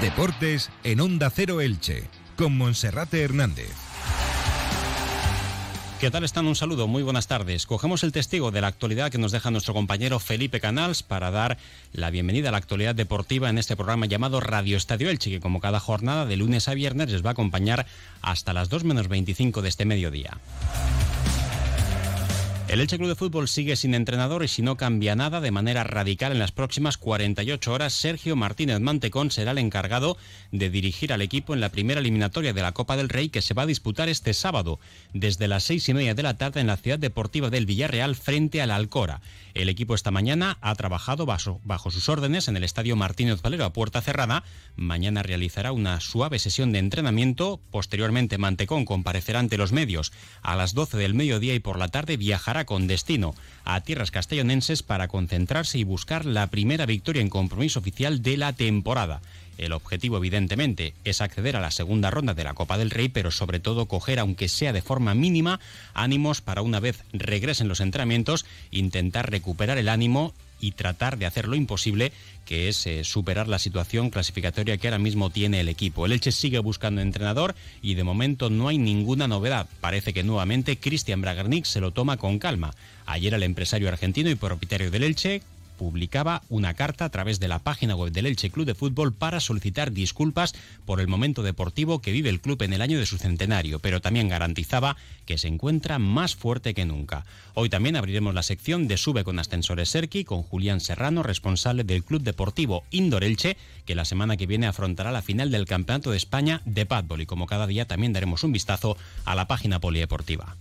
Deportes en Onda Cero Elche, con Monserrate Hernández. ¿Qué tal están? Un saludo, muy buenas tardes. Cogemos el testigo de la actualidad que nos deja nuestro compañero Felipe Canals para dar la bienvenida a la actualidad deportiva en este programa llamado Radio Estadio Elche, que como cada jornada de lunes a viernes les va a acompañar hasta las 2 menos 25 de este mediodía. El Elche Club de Fútbol sigue sin entrenador y si no cambia nada de manera radical en las próximas 48 horas, Sergio Martínez Mantecón será el encargado de dirigir al equipo en la primera eliminatoria de la Copa del Rey que se va a disputar este sábado desde las seis y media de la tarde en la ciudad deportiva del Villarreal frente al Alcora. El equipo esta mañana ha trabajado bajo, bajo sus órdenes en el estadio Martínez Valero a puerta cerrada. Mañana realizará una suave sesión de entrenamiento. Posteriormente, Mantecón comparecerá ante los medios a las 12 del mediodía y por la tarde viajará con destino a tierras castellonenses para concentrarse y buscar la primera victoria en compromiso oficial de la temporada. El objetivo, evidentemente, es acceder a la segunda ronda de la Copa del Rey, pero sobre todo coger, aunque sea de forma mínima, ánimos para una vez regresen los entrenamientos, intentar recuperar el ánimo y tratar de hacer lo imposible, que es eh, superar la situación clasificatoria que ahora mismo tiene el equipo. El Elche sigue buscando entrenador y de momento no hay ninguna novedad. Parece que nuevamente Cristian Bragarnik se lo toma con calma. Ayer el empresario argentino y propietario del Elche publicaba una carta a través de la página web del Elche Club de Fútbol para solicitar disculpas por el momento deportivo que vive el club en el año de su centenario, pero también garantizaba que se encuentra más fuerte que nunca. Hoy también abriremos la sección de Sube con Ascensores Serki con Julián Serrano, responsable del Club Deportivo Indor Elche, que la semana que viene afrontará la final del Campeonato de España de Padbol y como cada día también daremos un vistazo a la página polideportiva.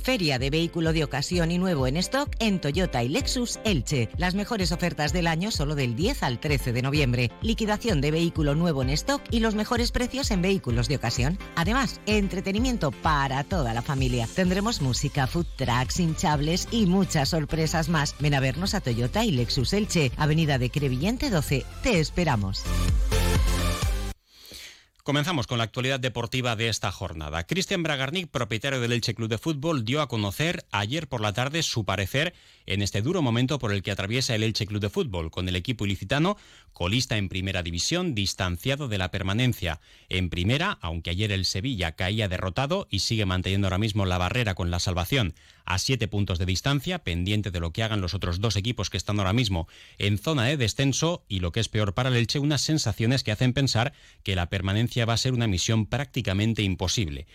Feria de vehículo de ocasión y nuevo en stock en Toyota y Lexus Elche. Las mejores ofertas del año solo del 10 al 13 de noviembre. Liquidación de vehículo nuevo en stock y los mejores precios en vehículos de ocasión. Además, entretenimiento para toda la familia. Tendremos música, food trucks, hinchables y muchas sorpresas más. Ven a vernos a Toyota y Lexus Elche, Avenida de Crevillente 12. Te esperamos. Comenzamos con la actualidad deportiva de esta jornada. Cristian Bragarnik, propietario del Elche Club de Fútbol, dio a conocer ayer por la tarde su parecer en este duro momento por el que atraviesa el Elche Club de Fútbol, con el equipo ilicitano colista en primera división, distanciado de la permanencia en primera, aunque ayer el Sevilla caía derrotado y sigue manteniendo ahora mismo la barrera con la salvación a siete puntos de distancia, pendiente de lo que hagan los otros dos equipos que están ahora mismo en zona de descenso y lo que es peor para el Elche, unas sensaciones que hacen pensar que la permanencia va a ser una misión prácticamente imposible.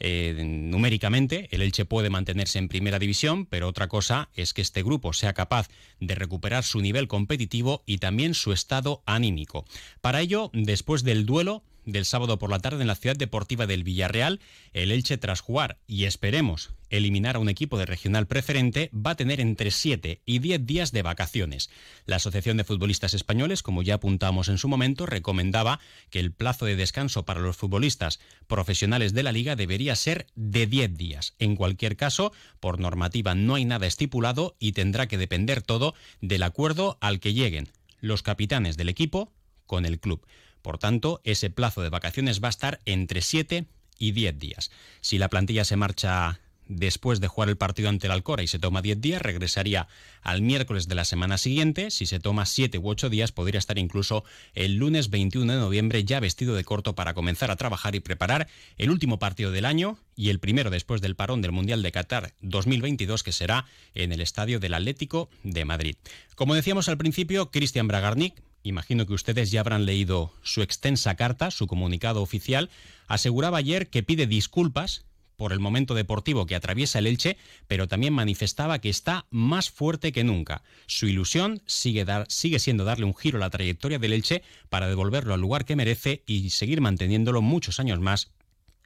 Eh, numéricamente, el Elche puede mantenerse en primera división, pero otra cosa es que este grupo sea capaz de recuperar su nivel competitivo y también su estado anímico. Para ello, después del duelo del sábado por la tarde en la ciudad deportiva del Villarreal, el Elche tras jugar y esperemos eliminar a un equipo de regional preferente va a tener entre 7 y 10 días de vacaciones. La Asociación de Futbolistas Españoles, como ya apuntamos en su momento, recomendaba que el plazo de descanso para los futbolistas profesionales de la liga debería ser de 10 días. En cualquier caso, por normativa no hay nada estipulado y tendrá que depender todo del acuerdo al que lleguen los capitanes del equipo con el club. Por tanto, ese plazo de vacaciones va a estar entre 7 y 10 días. Si la plantilla se marcha después de jugar el partido ante el Alcora y se toma 10 días, regresaría al miércoles de la semana siguiente. Si se toma 7 u 8 días, podría estar incluso el lunes 21 de noviembre ya vestido de corto para comenzar a trabajar y preparar el último partido del año y el primero después del parón del Mundial de Qatar 2022 que será en el Estadio del Atlético de Madrid. Como decíamos al principio, Cristian Bragarnik, imagino que ustedes ya habrán leído su extensa carta, su comunicado oficial, aseguraba ayer que pide disculpas por el momento deportivo que atraviesa el Elche, pero también manifestaba que está más fuerte que nunca. Su ilusión sigue, siendo darle un giro a la trayectoria del Elche para devolverlo al lugar que merece y seguir manteniéndolo muchos años más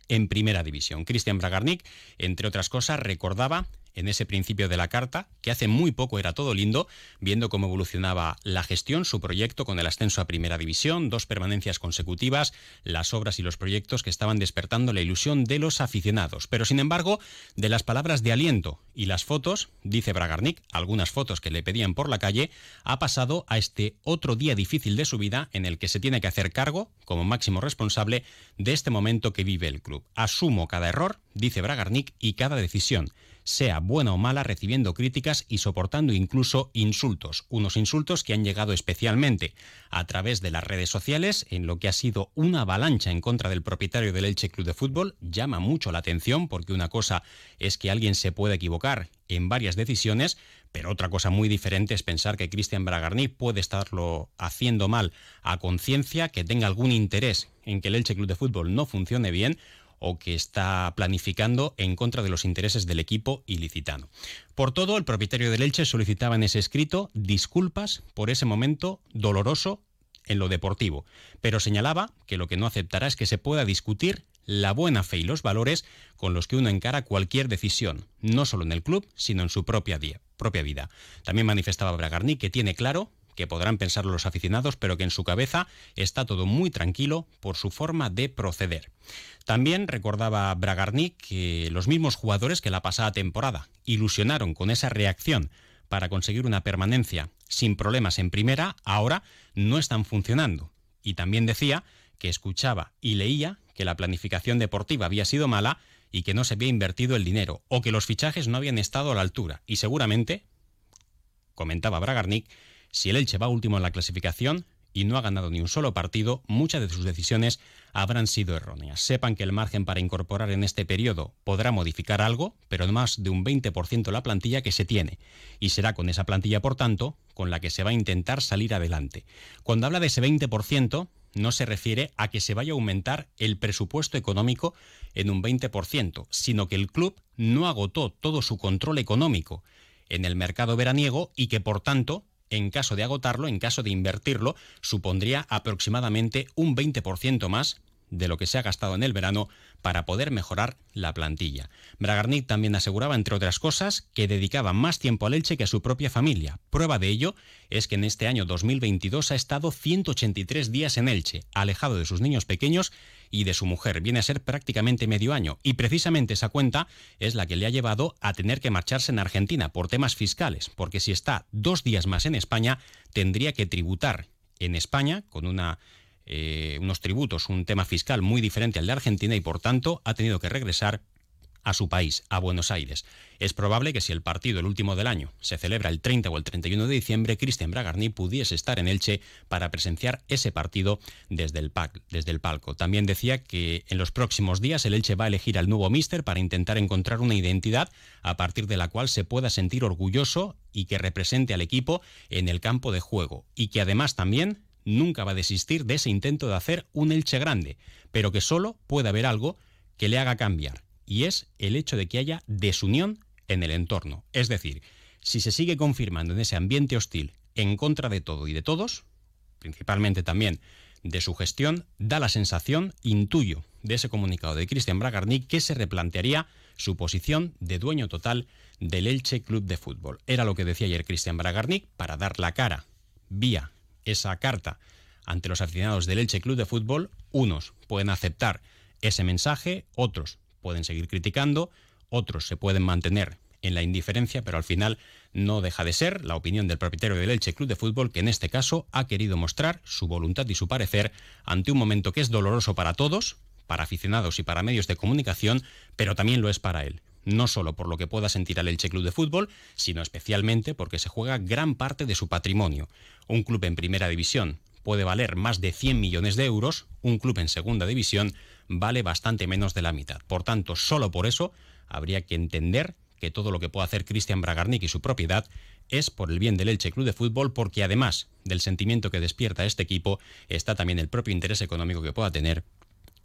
en primera división. Cristian Bragarnik, entre otras cosas, recordaba en ese principio de la carta, que hace muy poco era todo lindo, viendo cómo evolucionaba la gestión, su proyecto con el ascenso a Primera División, dos permanencias consecutivas, las obras y los proyectos que estaban despertando la ilusión de los aficionados. Pero sin embargo, de las palabras de aliento y las fotos, dice Bragarnik, algunas fotos que le pedían por la calle, ha pasado a este otro día difícil de su vida en el que se tiene que hacer cargo, como máximo responsable, de este momento que vive el club. Asumo cada error, dice Bragarnik, y cada decisión sea buena o mala, recibiendo críticas y soportando incluso insultos. Unos insultos que han llegado especialmente a través de las redes sociales, en lo que ha sido una avalancha en contra del propietario del Elche Club de Fútbol. Llama mucho la atención porque una cosa es que alguien se puede equivocar en varias decisiones, pero otra cosa muy diferente es pensar que Cristian Bragarni puede estarlo haciendo mal a conciencia, que tenga algún interés en que el Elche Club de Fútbol no funcione bien o que está planificando en contra de los intereses del equipo ilicitano. Por todo, el propietario del Elche solicitaba en ese escrito disculpas por ese momento doloroso en lo deportivo, pero señalaba que lo que no aceptará es que se pueda discutir la buena fe y los valores con los que uno encara cualquier decisión, no solo en el club, sino en su propia, propia vida. También manifestaba Bragarni que tiene claro que podrán pensar los aficionados, pero que en su cabeza está todo muy tranquilo por su forma de proceder. También recordaba Bragarnik que los mismos jugadores que la pasada temporada ilusionaron con esa reacción para conseguir una permanencia sin problemas en primera, ahora no están funcionando. Y también decía que escuchaba y leía que la planificación deportiva había sido mala y que no se había invertido el dinero, o que los fichajes no habían estado a la altura. Y seguramente, comentaba Bragarnik, si el Elche va último en la clasificación y no ha ganado ni un solo partido, muchas de sus decisiones habrán sido erróneas. Sepan que el margen para incorporar en este periodo podrá modificar algo, pero no más de un 20% la plantilla que se tiene. Y será con esa plantilla, por tanto, con la que se va a intentar salir adelante. Cuando habla de ese 20%, no se refiere a que se vaya a aumentar el presupuesto económico en un 20%, sino que el club no agotó todo su control económico en el mercado veraniego y que, por tanto, en caso de agotarlo, en caso de invertirlo, supondría aproximadamente un 20% más de lo que se ha gastado en el verano para poder mejorar la plantilla. Bragarnik también aseguraba, entre otras cosas, que dedicaba más tiempo al Elche que a su propia familia. Prueba de ello es que en este año 2022 ha estado 183 días en Elche, alejado de sus niños pequeños y de su mujer. Viene a ser prácticamente medio año y precisamente esa cuenta es la que le ha llevado a tener que marcharse en Argentina por temas fiscales, porque si está dos días más en España, tendría que tributar en España con una eh, unos tributos, un tema fiscal muy diferente al de Argentina y por tanto ha tenido que regresar a su país, a Buenos Aires. Es probable que si el partido, el último del año, se celebra el 30 o el 31 de diciembre, Cristian Bragarni pudiese estar en Elche para presenciar ese partido desde el, desde el palco. También decía que en los próximos días el Elche va a elegir al nuevo míster para intentar encontrar una identidad a partir de la cual se pueda sentir orgulloso y que represente al equipo en el campo de juego y que además también nunca va a desistir de ese intento de hacer un Elche grande, pero que solo puede haber algo que le haga cambiar, y es el hecho de que haya desunión en el entorno. Es decir, si se sigue confirmando en ese ambiente hostil en contra de todo y de todos, principalmente también de su gestión, da la sensación, intuyo, de ese comunicado de Cristian Bragarnik que se replantearía su posición de dueño total del Elche Club de Fútbol. Era lo que decía ayer Cristian Bragarnik para dar la cara vía esa carta. Ante los aficionados del Elche Club de Fútbol, unos pueden aceptar ese mensaje, otros pueden seguir criticando, otros se pueden mantener en la indiferencia, pero al final no deja de ser la opinión del propietario del Elche Club de Fútbol que en este caso ha querido mostrar su voluntad y su parecer ante un momento que es doloroso para todos, para aficionados y para medios de comunicación, pero también lo es para él no solo por lo que pueda sentir al Elche Club de Fútbol, sino especialmente porque se juega gran parte de su patrimonio. Un club en primera división puede valer más de 100 millones de euros, un club en segunda división vale bastante menos de la mitad. Por tanto, solo por eso habría que entender que todo lo que pueda hacer Cristian Bragarnik y su propiedad es por el bien del Elche Club de Fútbol, porque además del sentimiento que despierta este equipo, está también el propio interés económico que pueda tener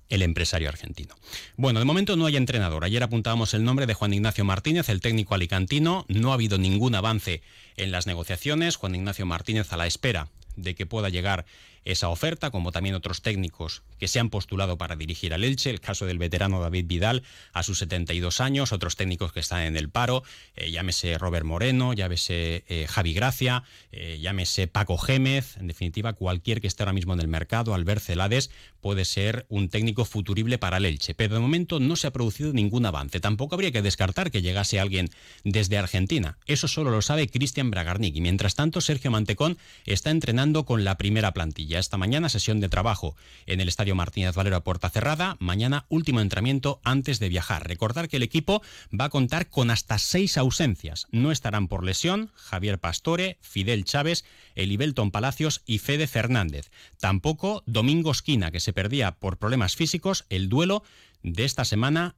el empresario argentino. Bueno, de momento no hay entrenador. Ayer apuntábamos el nombre de Juan Ignacio Martínez, el técnico alicantino. No ha habido ningún avance en las negociaciones. Juan Ignacio Martínez a la espera de que pueda llegar esa oferta, como también otros técnicos que se han postulado para dirigir al Elche, el caso del veterano David Vidal a sus 72 años, otros técnicos que están en el paro, eh, llámese Robert Moreno, llámese eh, Javi Gracia, eh, llámese Paco Gémez, en definitiva cualquier que esté ahora mismo en el mercado, Albert Celades, puede ser un técnico futurible para el Elche, pero de momento no se ha producido ningún avance. Tampoco habría que descartar que llegase alguien desde Argentina. Eso solo lo sabe Cristian Bragarnik y mientras tanto Sergio Mantecón está entrenando con la primera plantilla Esta mañana sesión de trabajo en el Estadio Martínez Valero a puerta cerrada. Mañana último entrenamiento antes de viajar. Recordar que el equipo va a contar con hasta seis ausencias. No estarán por lesión Javier Pastore, Fidel Chávez, Elibelton Palacios y Fede Fernández. Tampoco Domingo Esquina, que se perdía por problemas físicos el duelo de esta semana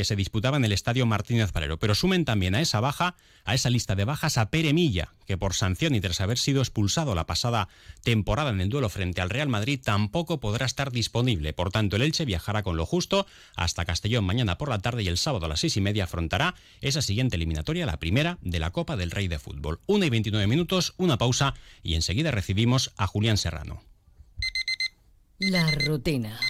que se disputaba en el Estadio Martínez Valero. Pero sumen también a esa baja, a esa lista de bajas, a Pere Milla, que por sanción y tras haber sido expulsado la pasada temporada en el duelo frente al Real Madrid, tampoco podrá estar disponible. Por tanto, el Elche viajará con lo justo hasta Castellón mañana por la tarde y el sábado a las seis y media afrontará esa siguiente eliminatoria, la primera de la Copa del Rey de Fútbol. Una y 29 minutos, una pausa y enseguida recibimos a Julián Serrano. La rutina.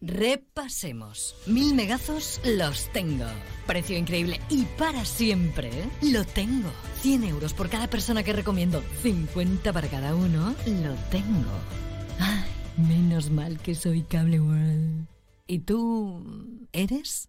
Repasemos. Mil megazos los tengo. Precio increíble y para siempre. ¿eh? Lo tengo. 100 euros por cada persona que recomiendo. 50 para cada uno. Lo tengo. Ay, menos mal que soy Cable World. ¿Y tú eres?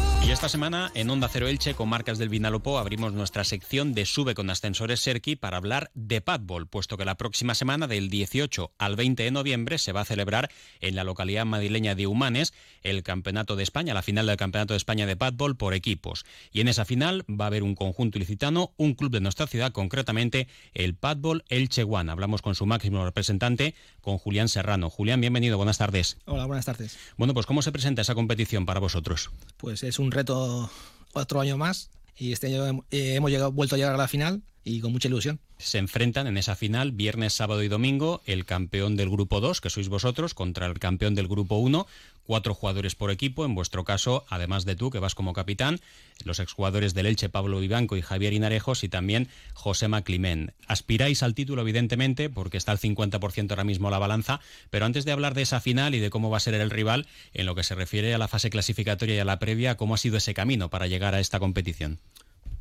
Y esta semana en Onda Cero Elche con marcas del Vinalopó abrimos nuestra sección de Sube con Ascensores Serki para hablar de padbol, puesto que la próxima semana del 18 al 20 de noviembre se va a celebrar en la localidad madrileña de Humanes el Campeonato de España, la final del Campeonato de España de padbol por equipos. Y en esa final va a haber un conjunto ilicitano, un club de nuestra ciudad, concretamente el Padbol Elche One. Hablamos con su máximo representante, con Julián Serrano. Julián, bienvenido, buenas tardes. Hola, buenas tardes. Bueno, pues ¿cómo se presenta esa competición para vosotros? Pues es un reto otro año más y este año eh, hemos llegado, vuelto a llegar a la final y con mucha ilusión. Se enfrentan en esa final viernes, sábado y domingo el campeón del grupo 2, que sois vosotros, contra el campeón del grupo 1, cuatro jugadores por equipo, en vuestro caso, además de tú, que vas como capitán, los exjugadores del Elche, Pablo Vivanco y Javier Inarejos, y también José Maclimén. Aspiráis al título, evidentemente, porque está al 50% ahora mismo la balanza, pero antes de hablar de esa final y de cómo va a ser el rival, en lo que se refiere a la fase clasificatoria y a la previa, ¿cómo ha sido ese camino para llegar a esta competición?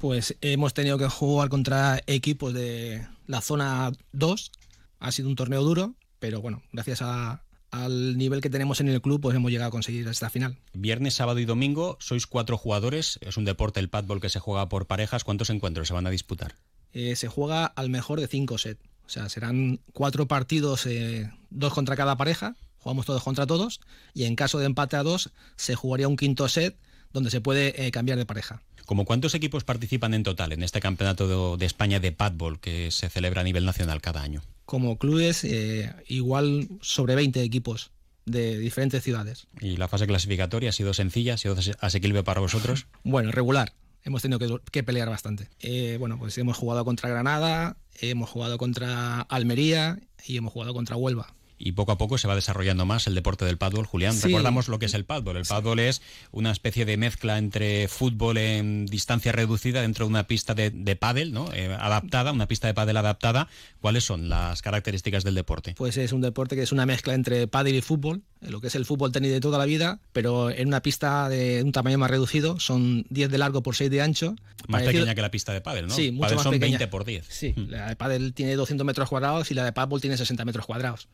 Pues hemos tenido que jugar contra equipos de la zona 2. Ha sido un torneo duro, pero bueno, gracias a, al nivel que tenemos en el club, pues hemos llegado a conseguir esta final. Viernes, sábado y domingo sois cuatro jugadores. Es un deporte, el padbol, que se juega por parejas. ¿Cuántos encuentros se van a disputar? Eh, se juega al mejor de cinco sets. O sea, serán cuatro partidos, eh, dos contra cada pareja. Jugamos todos contra todos. Y en caso de empate a dos, se jugaría un quinto set donde se puede eh, cambiar de pareja. ¿Cómo cuántos equipos participan en total en este campeonato de, de España de padbol que se celebra a nivel nacional cada año? Como clubes, eh, igual sobre 20 equipos de diferentes ciudades. ¿Y la fase clasificatoria ha sido sencilla? ¿Ha sido asequible para vosotros? Bueno, regular. Hemos tenido que, que pelear bastante. Eh, bueno, pues hemos jugado contra Granada, hemos jugado contra Almería y hemos jugado contra Huelva y poco a poco se va desarrollando más el deporte del paddle. Julián, Sí. recordamos lo que es el paddle. El paddle es una especie de mezcla entre fútbol en distancia reducida dentro de una pista de, de pádel, ¿no? Eh, adaptada, una pista de pádel adaptada. ¿Cuáles son las características del deporte? Pues es un deporte que es una mezcla entre pádel y fútbol, eh, lo que es el fútbol tenis de toda la vida, pero en una pista de un tamaño más reducido, son 10 de largo por 6 de ancho. Más Parecido- pequeña que la pista de pádel, ¿no? Sí, mucho Pádel más son pequeña. 20 por 10. Sí, Mm. la de pádel tiene 200 metros cuadrados y la de paddle tiene 60 metros cuadrados.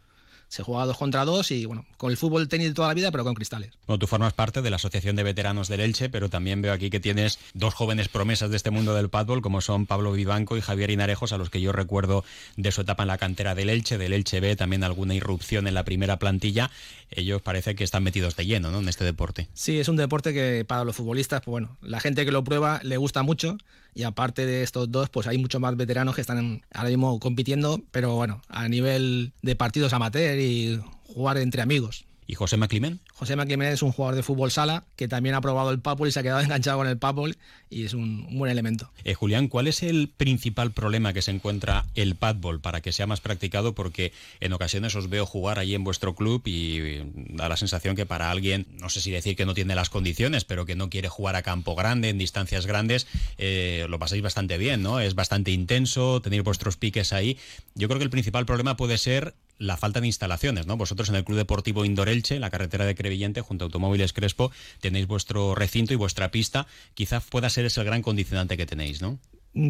Se juega dos contra dos y bueno, con el fútbol tenis de toda la vida, pero con cristales. Bueno, tú formas parte de la Asociación de Veteranos del Elche, pero también veo aquí que tienes dos jóvenes promesas de este mundo del pádel, como son Pablo Vivanco y Javier Inarejos, a los que yo recuerdo de su etapa en la cantera del Elche, del Elche B, también alguna irrupción en la primera plantilla. Ellos parece que están metidos de lleno ¿no? en este deporte. Sí, es un deporte que para los futbolistas, pues bueno, la gente que lo prueba le gusta mucho y aparte de estos dos, pues hay muchos más veteranos que están ahora mismo compitiendo, pero bueno, a nivel de partidos amateur y jugar entre amigos. ¿Y José Maclimen? José Maquimen es un jugador de fútbol sala que también ha probado el paddle y se ha quedado enganchado con el paddle y es un, un buen elemento. Eh, Julián, ¿cuál es el principal problema que se encuentra el padbol para que sea más practicado? Porque en ocasiones os veo jugar allí en vuestro club y eh, da la sensación que para alguien, no sé si decir que no tiene las condiciones, pero que no quiere jugar a campo grande, en distancias grandes, eh, lo pasáis bastante bien, ¿no? Es bastante intenso, tenéis vuestros piques ahí. Yo creo que el principal problema puede ser la falta de instalaciones, ¿no? Vosotros en el Club Deportivo Indorelche, la carretera de Crevillente, junto a Automóviles Crespo, tenéis vuestro recinto y vuestra pista. Quizá pueda ser ese el gran condicionante que tenéis, ¿no?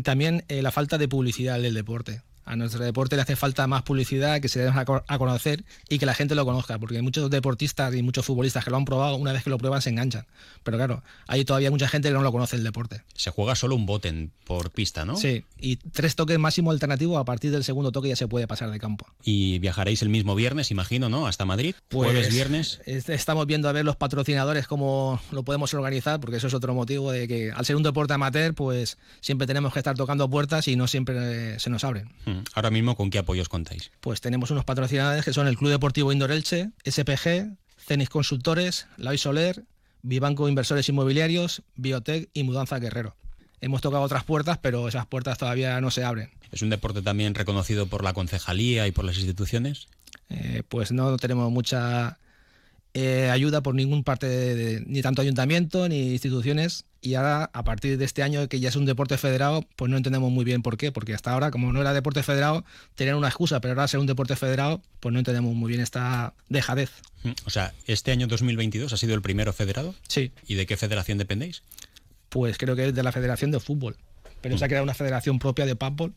También eh, la falta de publicidad del deporte a nuestro deporte le hace falta más publicidad, que se dé a conocer y que la gente lo conozca, porque hay muchos deportistas y muchos futbolistas que lo han probado, una vez que lo prueban se enganchan. Pero claro, hay todavía mucha gente que no lo conoce el deporte. Se juega solo un boten por pista, ¿no? Sí, y tres toques máximo alternativo, a partir del segundo toque ya se puede pasar de campo. Y viajaréis el mismo viernes, imagino, ¿no? Hasta Madrid. Pues, jueves, viernes. Estamos viendo a ver los patrocinadores cómo lo podemos organizar, porque eso es otro motivo de que al ser un deporte amateur, pues siempre tenemos que estar tocando puertas y no siempre se nos abren. Hmm. Ahora mismo, ¿con qué apoyos contáis? Pues tenemos unos patrocinadores que son el Club Deportivo Indoor Elche, SPG, Cenis Consultores, Lai Soler, Vivanco Inversores Inmobiliarios, Biotech y Mudanza Guerrero. Hemos tocado otras puertas, pero esas puertas todavía no se abren. ¿Es un deporte también reconocido por la concejalía y por las instituciones? Eh, pues no tenemos mucha eh, ayuda por ningún parte, de, ni tanto ayuntamiento ni instituciones. Y ahora, a partir de este año, que ya es un deporte federado, pues no entendemos muy bien por qué. Porque hasta ahora, como no era deporte federado, tenían una excusa, pero ahora ser un deporte federado, pues no entendemos muy bien esta dejadez. Mm, o sea, ¿este año 2022 ha sido el primero federado? Sí. ¿Y de qué federación dependéis? Pues creo que es de la Federación de Fútbol. Pero se ha mm. creado una federación propia de paddle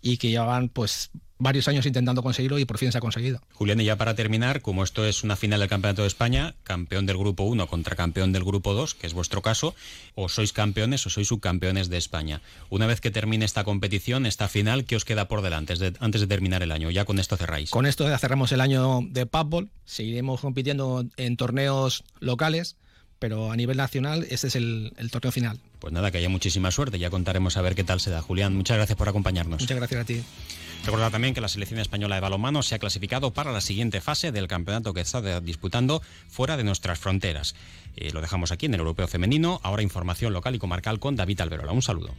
y que llevan pues varios años intentando conseguirlo y por fin se ha conseguido. Julián, y ya para terminar, como esto es una final del Campeonato de España, campeón del Grupo 1 contra campeón del Grupo 2, que es vuestro caso, o sois campeones o sois subcampeones de España. Una vez que termine esta competición, esta final, ¿qué os queda por delante antes de, terminar el año? Ya con esto cerráis. Con esto ya cerramos el año de Padball, seguiremos compitiendo en torneos locales pero a nivel nacional ese es el, el, torneo final. Pues nada, que haya muchísima suerte, ya contaremos a ver qué tal se da. Julián, muchas gracias por acompañarnos. Muchas gracias a ti. Recordad también que la selección española de balonmano se ha clasificado para la siguiente fase del campeonato que está disputando fuera de nuestras fronteras. Eh, lo dejamos aquí en el Europeo Femenino. Ahora información local y comarcal con David Alberola. Un saludo.